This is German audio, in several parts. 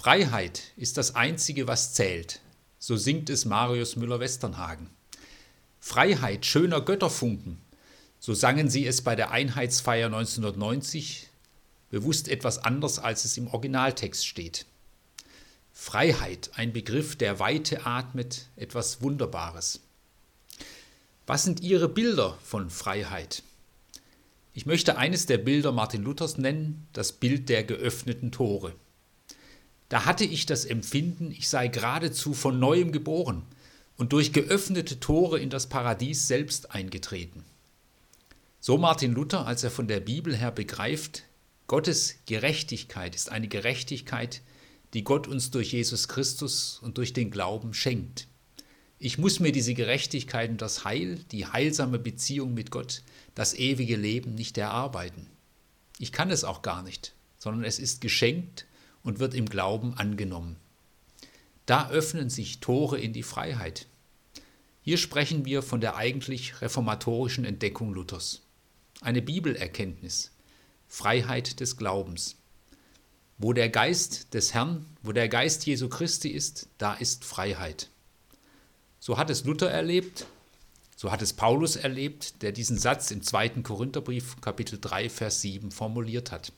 Freiheit ist das Einzige, was zählt, so singt es Marius Müller-Westernhagen. Freiheit schöner Götterfunken, so sangen sie es bei der Einheitsfeier 1990, bewusst etwas anders, als es im Originaltext steht. Freiheit, ein Begriff, der Weite atmet, etwas Wunderbares. Was sind Ihre Bilder von Freiheit? Ich möchte eines der Bilder Martin Luthers nennen, das Bild der geöffneten Tore. Da hatte ich das Empfinden, ich sei geradezu von neuem geboren und durch geöffnete Tore in das Paradies selbst eingetreten. So Martin Luther, als er von der Bibel her begreift, Gottes Gerechtigkeit ist eine Gerechtigkeit, die Gott uns durch Jesus Christus und durch den Glauben schenkt. Ich muss mir diese Gerechtigkeit und das Heil, die heilsame Beziehung mit Gott, das ewige Leben nicht erarbeiten. Ich kann es auch gar nicht, sondern es ist geschenkt und wird im Glauben angenommen. Da öffnen sich Tore in die Freiheit. Hier sprechen wir von der eigentlich reformatorischen Entdeckung Luthers eine Bibelerkenntnis, Freiheit des Glaubens. Wo der Geist des Herrn, wo der Geist Jesu Christi ist, da ist Freiheit. So hat es Luther erlebt, so hat es Paulus erlebt, der diesen Satz im zweiten Korintherbrief Kapitel 3 Vers 7 formuliert hat.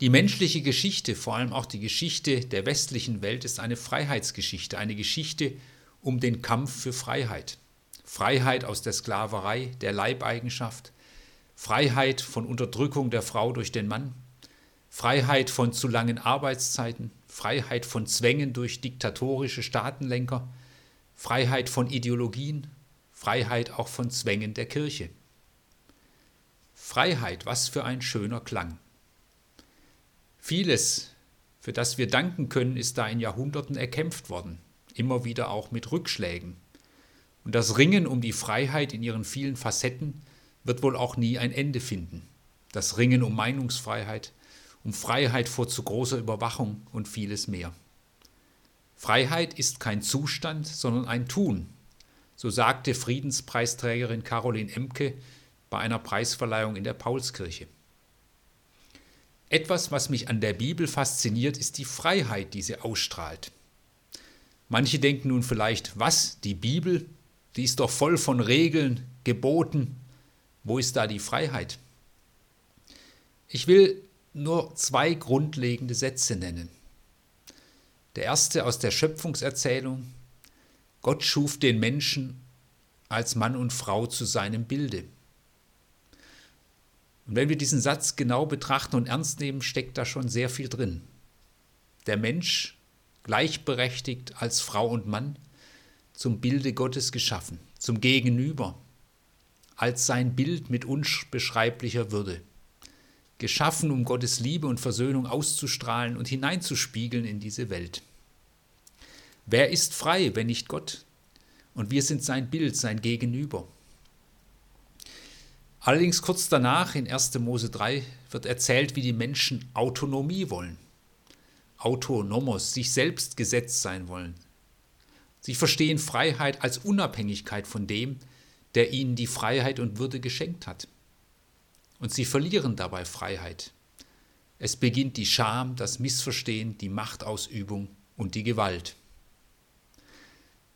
Die menschliche Geschichte, vor allem auch die Geschichte der westlichen Welt, ist eine Freiheitsgeschichte, eine Geschichte um den Kampf für Freiheit. Freiheit aus der Sklaverei, der Leibeigenschaft, Freiheit von Unterdrückung der Frau durch den Mann, Freiheit von zu langen Arbeitszeiten, Freiheit von Zwängen durch diktatorische Staatenlenker, Freiheit von Ideologien, Freiheit auch von Zwängen der Kirche. Freiheit, was für ein schöner Klang. Vieles, für das wir danken können, ist da in Jahrhunderten erkämpft worden, immer wieder auch mit Rückschlägen. Und das Ringen um die Freiheit in ihren vielen Facetten wird wohl auch nie ein Ende finden. Das Ringen um Meinungsfreiheit, um Freiheit vor zu großer Überwachung und vieles mehr. Freiheit ist kein Zustand, sondern ein Tun, so sagte Friedenspreisträgerin Caroline Emke bei einer Preisverleihung in der Paulskirche. Etwas, was mich an der Bibel fasziniert, ist die Freiheit, die sie ausstrahlt. Manche denken nun vielleicht, was, die Bibel, die ist doch voll von Regeln, Geboten. Wo ist da die Freiheit? Ich will nur zwei grundlegende Sätze nennen. Der erste aus der Schöpfungserzählung. Gott schuf den Menschen als Mann und Frau zu seinem Bilde. Und wenn wir diesen Satz genau betrachten und ernst nehmen, steckt da schon sehr viel drin. Der Mensch, gleichberechtigt als Frau und Mann, zum Bilde Gottes geschaffen, zum Gegenüber, als sein Bild mit unbeschreiblicher Würde. Geschaffen, um Gottes Liebe und Versöhnung auszustrahlen und hineinzuspiegeln in diese Welt. Wer ist frei, wenn nicht Gott? Und wir sind sein Bild, sein Gegenüber. Allerdings kurz danach, in 1. Mose 3, wird erzählt, wie die Menschen Autonomie wollen. Autonomos, sich selbst gesetzt sein wollen, Sie verstehen Freiheit als Unabhängigkeit von dem, der ihnen die Freiheit und Würde geschenkt hat. Und sie verlieren dabei Freiheit. Es beginnt die Scham, das Missverstehen, die Machtausübung und die Gewalt.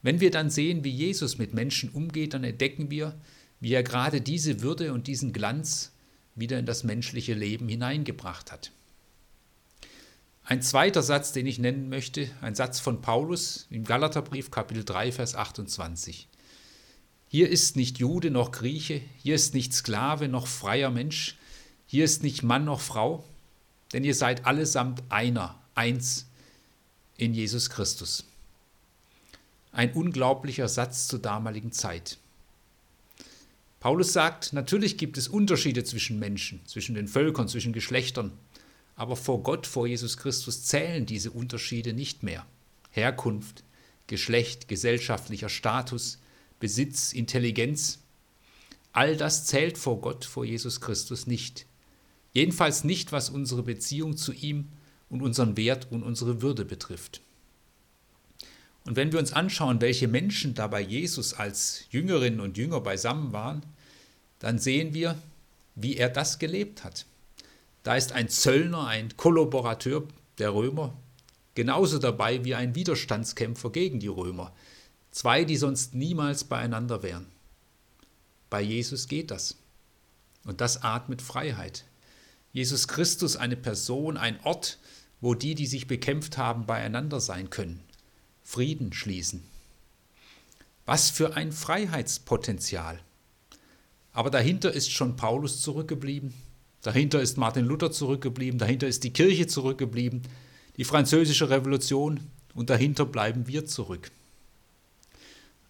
Wenn wir dann sehen, wie Jesus mit Menschen umgeht, dann entdecken wir, wie er gerade diese Würde und diesen Glanz wieder in das menschliche Leben hineingebracht hat. Ein zweiter Satz, den ich nennen möchte, ein Satz von Paulus im Galaterbrief Kapitel 3, Vers 28. Hier ist nicht Jude noch Grieche, hier ist nicht Sklave noch freier Mensch, hier ist nicht Mann noch Frau, denn ihr seid allesamt einer, eins in Jesus Christus. Ein unglaublicher Satz zur damaligen Zeit. Paulus sagt, natürlich gibt es Unterschiede zwischen Menschen, zwischen den Völkern, zwischen Geschlechtern, aber vor Gott, vor Jesus Christus zählen diese Unterschiede nicht mehr. Herkunft, Geschlecht, gesellschaftlicher Status, Besitz, Intelligenz, all das zählt vor Gott, vor Jesus Christus nicht. Jedenfalls nicht, was unsere Beziehung zu ihm und unseren Wert und unsere Würde betrifft. Und wenn wir uns anschauen, welche Menschen da bei Jesus als Jüngerinnen und Jünger beisammen waren, dann sehen wir, wie er das gelebt hat. Da ist ein Zöllner, ein Kollaborateur, der Römer, genauso dabei wie ein Widerstandskämpfer gegen die Römer. Zwei, die sonst niemals beieinander wären. Bei Jesus geht das. Und das atmet Freiheit. Jesus Christus eine Person, ein Ort, wo die, die sich bekämpft haben, beieinander sein können, Frieden schließen. Was für ein Freiheitspotenzial. Aber dahinter ist schon Paulus zurückgeblieben, dahinter ist Martin Luther zurückgeblieben, dahinter ist die Kirche zurückgeblieben, die französische Revolution und dahinter bleiben wir zurück.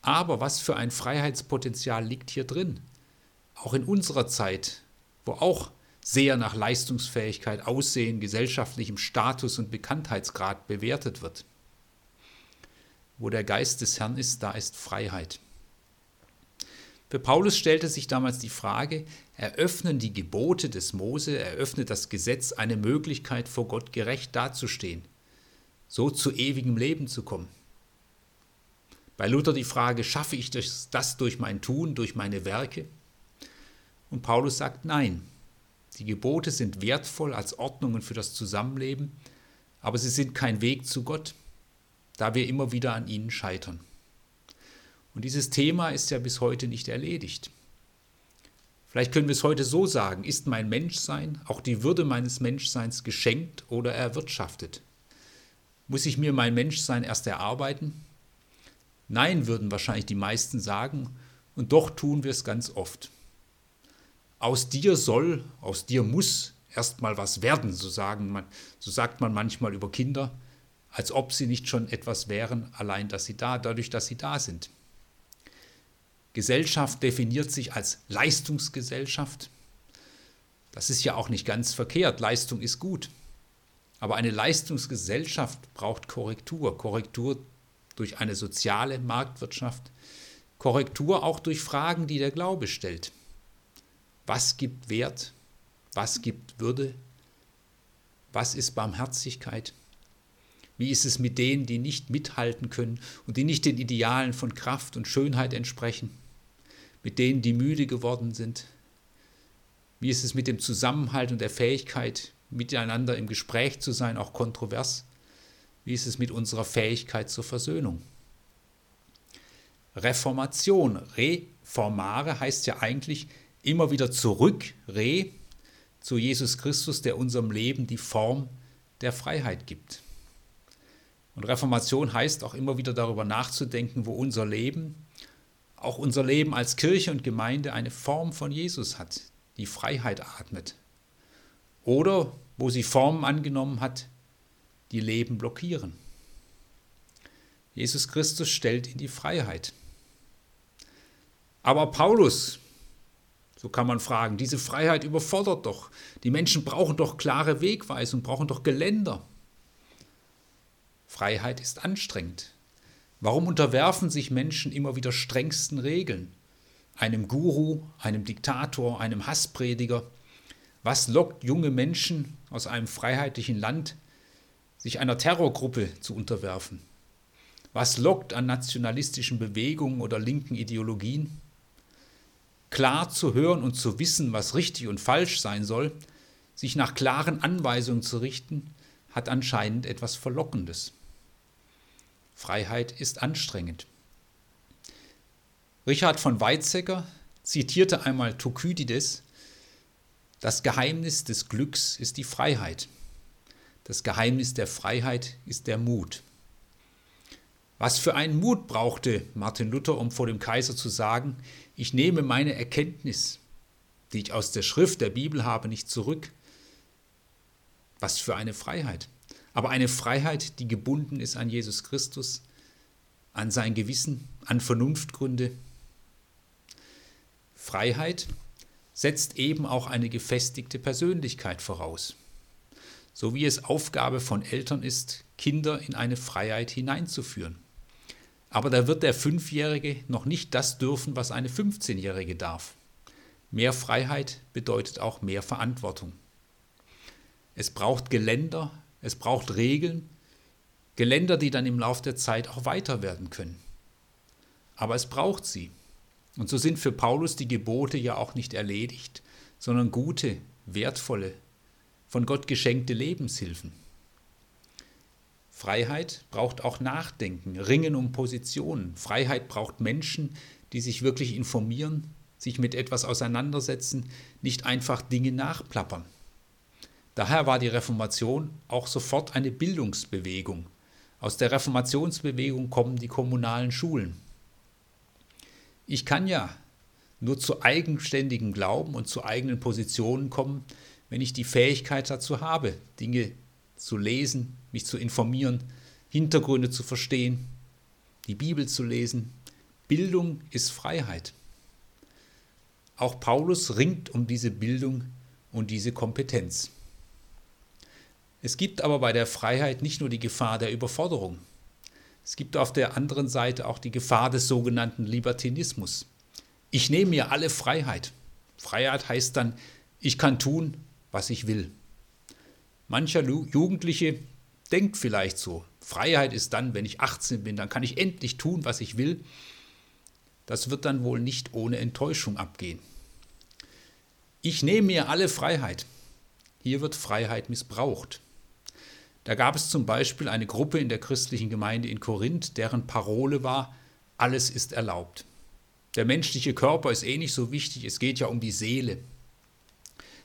Aber was für ein Freiheitspotenzial liegt hier drin? Auch in unserer Zeit, wo auch sehr nach Leistungsfähigkeit, Aussehen, gesellschaftlichem Status und Bekanntheitsgrad bewertet wird. Wo der Geist des Herrn ist, da ist Freiheit. Für Paulus stellte sich damals die Frage, eröffnen die Gebote des Mose, eröffnet das Gesetz eine Möglichkeit, vor Gott gerecht dazustehen, so zu ewigem Leben zu kommen. Bei Luther die Frage, schaffe ich das durch mein Tun, durch meine Werke? Und Paulus sagt nein. Die Gebote sind wertvoll als Ordnungen für das Zusammenleben, aber sie sind kein Weg zu Gott, da wir immer wieder an ihnen scheitern. Und dieses Thema ist ja bis heute nicht erledigt. Vielleicht können wir es heute so sagen, ist mein Menschsein, auch die Würde meines Menschseins geschenkt oder erwirtschaftet? Muss ich mir mein Menschsein erst erarbeiten? Nein, würden wahrscheinlich die meisten sagen, und doch tun wir es ganz oft. Aus dir soll, aus dir muss erstmal was werden, so, sagen man, so sagt man manchmal über Kinder, als ob sie nicht schon etwas wären, allein dass sie da, dadurch, dass sie da sind. Gesellschaft definiert sich als Leistungsgesellschaft. Das ist ja auch nicht ganz verkehrt. Leistung ist gut. Aber eine Leistungsgesellschaft braucht Korrektur. Korrektur durch eine soziale Marktwirtschaft. Korrektur auch durch Fragen, die der Glaube stellt. Was gibt Wert? Was gibt Würde? Was ist Barmherzigkeit? Wie ist es mit denen, die nicht mithalten können und die nicht den Idealen von Kraft und Schönheit entsprechen? Mit denen, die müde geworden sind? Wie ist es mit dem Zusammenhalt und der Fähigkeit, miteinander im Gespräch zu sein, auch kontrovers? Wie ist es mit unserer Fähigkeit zur Versöhnung? Reformation, reformare heißt ja eigentlich immer wieder zurück, re, zu Jesus Christus, der unserem Leben die Form der Freiheit gibt. Und Reformation heißt auch immer wieder darüber nachzudenken, wo unser Leben, auch unser Leben als Kirche und Gemeinde eine Form von Jesus hat, die Freiheit atmet. Oder wo sie Formen angenommen hat, die Leben blockieren. Jesus Christus stellt in die Freiheit. Aber Paulus, so kann man fragen, diese Freiheit überfordert doch. Die Menschen brauchen doch klare Wegweisung, brauchen doch Geländer. Freiheit ist anstrengend. Warum unterwerfen sich Menschen immer wieder strengsten Regeln? Einem Guru, einem Diktator, einem Hassprediger? Was lockt junge Menschen aus einem freiheitlichen Land, sich einer Terrorgruppe zu unterwerfen? Was lockt an nationalistischen Bewegungen oder linken Ideologien? Klar zu hören und zu wissen, was richtig und falsch sein soll, sich nach klaren Anweisungen zu richten, hat anscheinend etwas Verlockendes. Freiheit ist anstrengend. Richard von Weizsäcker zitierte einmal Thukydides, das Geheimnis des Glücks ist die Freiheit. Das Geheimnis der Freiheit ist der Mut. Was für einen Mut brauchte Martin Luther, um vor dem Kaiser zu sagen, ich nehme meine Erkenntnis, die ich aus der Schrift der Bibel habe, nicht zurück. Was für eine Freiheit aber eine Freiheit, die gebunden ist an Jesus Christus, an sein Gewissen, an Vernunftgründe. Freiheit setzt eben auch eine gefestigte Persönlichkeit voraus, so wie es Aufgabe von Eltern ist, Kinder in eine Freiheit hineinzuführen. Aber da wird der Fünfjährige noch nicht das dürfen, was eine 15-Jährige darf. Mehr Freiheit bedeutet auch mehr Verantwortung. Es braucht Geländer, es braucht Regeln, Geländer, die dann im Laufe der Zeit auch weiter werden können. Aber es braucht sie. Und so sind für Paulus die Gebote ja auch nicht erledigt, sondern gute, wertvolle, von Gott geschenkte Lebenshilfen. Freiheit braucht auch Nachdenken, Ringen um Positionen. Freiheit braucht Menschen, die sich wirklich informieren, sich mit etwas auseinandersetzen, nicht einfach Dinge nachplappern. Daher war die Reformation auch sofort eine Bildungsbewegung. Aus der Reformationsbewegung kommen die kommunalen Schulen. Ich kann ja nur zu eigenständigem Glauben und zu eigenen Positionen kommen, wenn ich die Fähigkeit dazu habe, Dinge zu lesen, mich zu informieren, Hintergründe zu verstehen, die Bibel zu lesen. Bildung ist Freiheit. Auch Paulus ringt um diese Bildung und diese Kompetenz. Es gibt aber bei der Freiheit nicht nur die Gefahr der Überforderung. Es gibt auf der anderen Seite auch die Gefahr des sogenannten Libertinismus. Ich nehme mir alle Freiheit. Freiheit heißt dann, ich kann tun, was ich will. Mancher Jugendliche denkt vielleicht so, Freiheit ist dann, wenn ich 18 bin, dann kann ich endlich tun, was ich will. Das wird dann wohl nicht ohne Enttäuschung abgehen. Ich nehme mir alle Freiheit. Hier wird Freiheit missbraucht. Da gab es zum Beispiel eine Gruppe in der christlichen Gemeinde in Korinth, deren Parole war, alles ist erlaubt. Der menschliche Körper ist eh nicht so wichtig, es geht ja um die Seele.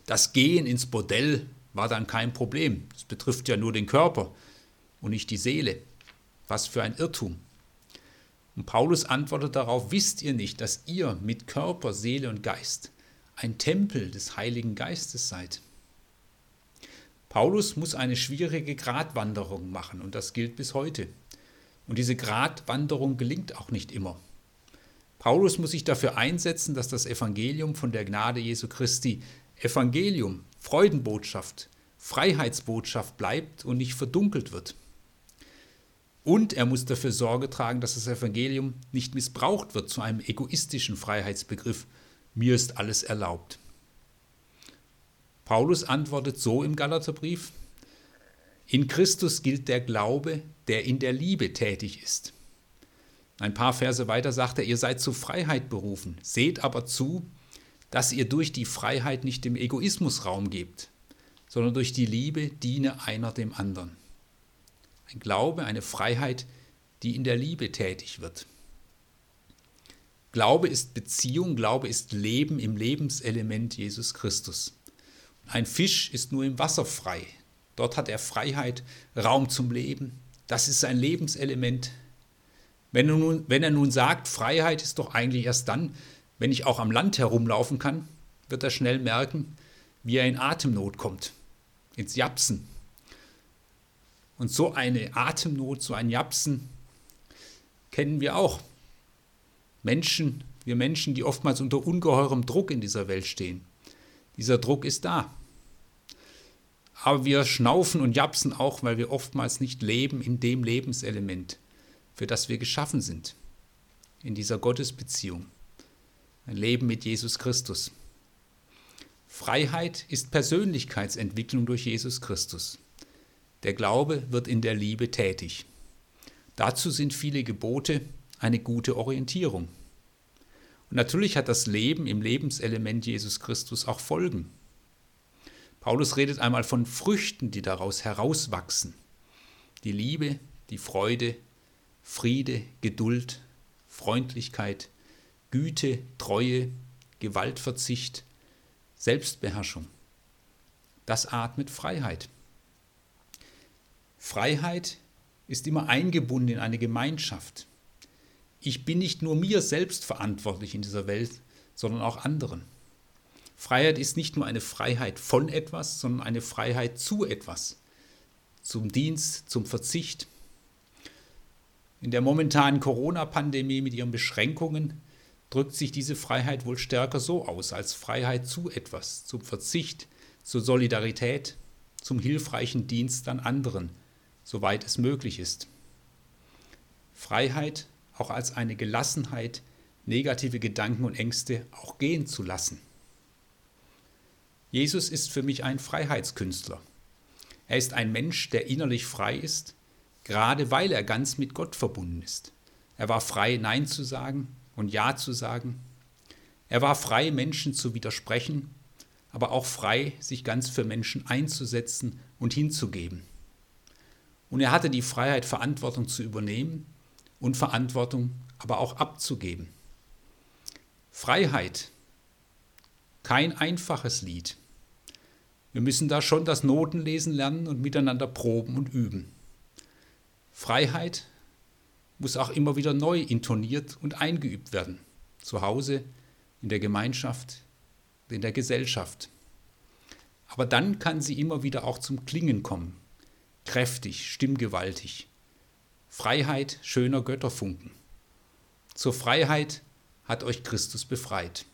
Das Gehen ins Bordell war dann kein Problem. Es betrifft ja nur den Körper und nicht die Seele. Was für ein Irrtum. Und Paulus antwortet darauf, wisst ihr nicht, dass ihr mit Körper, Seele und Geist ein Tempel des Heiligen Geistes seid? Paulus muss eine schwierige Gratwanderung machen und das gilt bis heute. Und diese Gratwanderung gelingt auch nicht immer. Paulus muss sich dafür einsetzen, dass das Evangelium von der Gnade Jesu Christi Evangelium, Freudenbotschaft, Freiheitsbotschaft bleibt und nicht verdunkelt wird. Und er muss dafür Sorge tragen, dass das Evangelium nicht missbraucht wird zu einem egoistischen Freiheitsbegriff. Mir ist alles erlaubt. Paulus antwortet so im Galaterbrief, in Christus gilt der Glaube, der in der Liebe tätig ist. Ein paar Verse weiter sagt er, ihr seid zur Freiheit berufen, seht aber zu, dass ihr durch die Freiheit nicht dem Egoismus Raum gebt, sondern durch die Liebe diene einer dem anderen. Ein Glaube, eine Freiheit, die in der Liebe tätig wird. Glaube ist Beziehung, Glaube ist Leben im Lebenselement Jesus Christus. Ein Fisch ist nur im Wasser frei. Dort hat er Freiheit, Raum zum Leben. Das ist sein Lebenselement. Wenn er, nun, wenn er nun sagt, Freiheit ist doch eigentlich erst dann, wenn ich auch am Land herumlaufen kann, wird er schnell merken, wie er in Atemnot kommt, ins Japsen. Und so eine Atemnot, so ein Japsen kennen wir auch. Menschen, wir Menschen, die oftmals unter ungeheurem Druck in dieser Welt stehen. Dieser Druck ist da. Aber wir schnaufen und japsen auch, weil wir oftmals nicht leben in dem Lebenselement, für das wir geschaffen sind, in dieser Gottesbeziehung ein Leben mit Jesus Christus. Freiheit ist Persönlichkeitsentwicklung durch Jesus Christus. Der Glaube wird in der Liebe tätig. Dazu sind viele Gebote eine gute Orientierung. Und natürlich hat das Leben im Lebenselement Jesus Christus auch Folgen. Paulus redet einmal von Früchten, die daraus herauswachsen. Die Liebe, die Freude, Friede, Geduld, Freundlichkeit, Güte, Treue, Gewaltverzicht, Selbstbeherrschung. Das atmet Freiheit. Freiheit ist immer eingebunden in eine Gemeinschaft. Ich bin nicht nur mir selbst verantwortlich in dieser Welt, sondern auch anderen. Freiheit ist nicht nur eine Freiheit von etwas, sondern eine Freiheit zu etwas, zum Dienst, zum Verzicht. In der momentanen Corona-Pandemie mit ihren Beschränkungen drückt sich diese Freiheit wohl stärker so aus, als Freiheit zu etwas, zum Verzicht, zur Solidarität, zum hilfreichen Dienst an anderen, soweit es möglich ist. Freiheit auch als eine Gelassenheit, negative Gedanken und Ängste auch gehen zu lassen. Jesus ist für mich ein Freiheitskünstler. Er ist ein Mensch, der innerlich frei ist, gerade weil er ganz mit Gott verbunden ist. Er war frei, Nein zu sagen, und Ja zu sagen. Er war frei, Menschen zu widersprechen, aber auch frei, sich ganz für Menschen einzusetzen und hinzugeben. Und er hatte die Freiheit, Verantwortung zu übernehmen und Verantwortung aber auch abzugeben. Freiheit, kein einfaches Lied. Wir müssen da schon das Notenlesen lernen und miteinander proben und üben. Freiheit muss auch immer wieder neu intoniert und eingeübt werden. Zu Hause, in der Gemeinschaft, in der Gesellschaft. Aber dann kann sie immer wieder auch zum Klingen kommen. Kräftig, stimmgewaltig. Freiheit schöner Götterfunken. Zur Freiheit hat euch Christus befreit.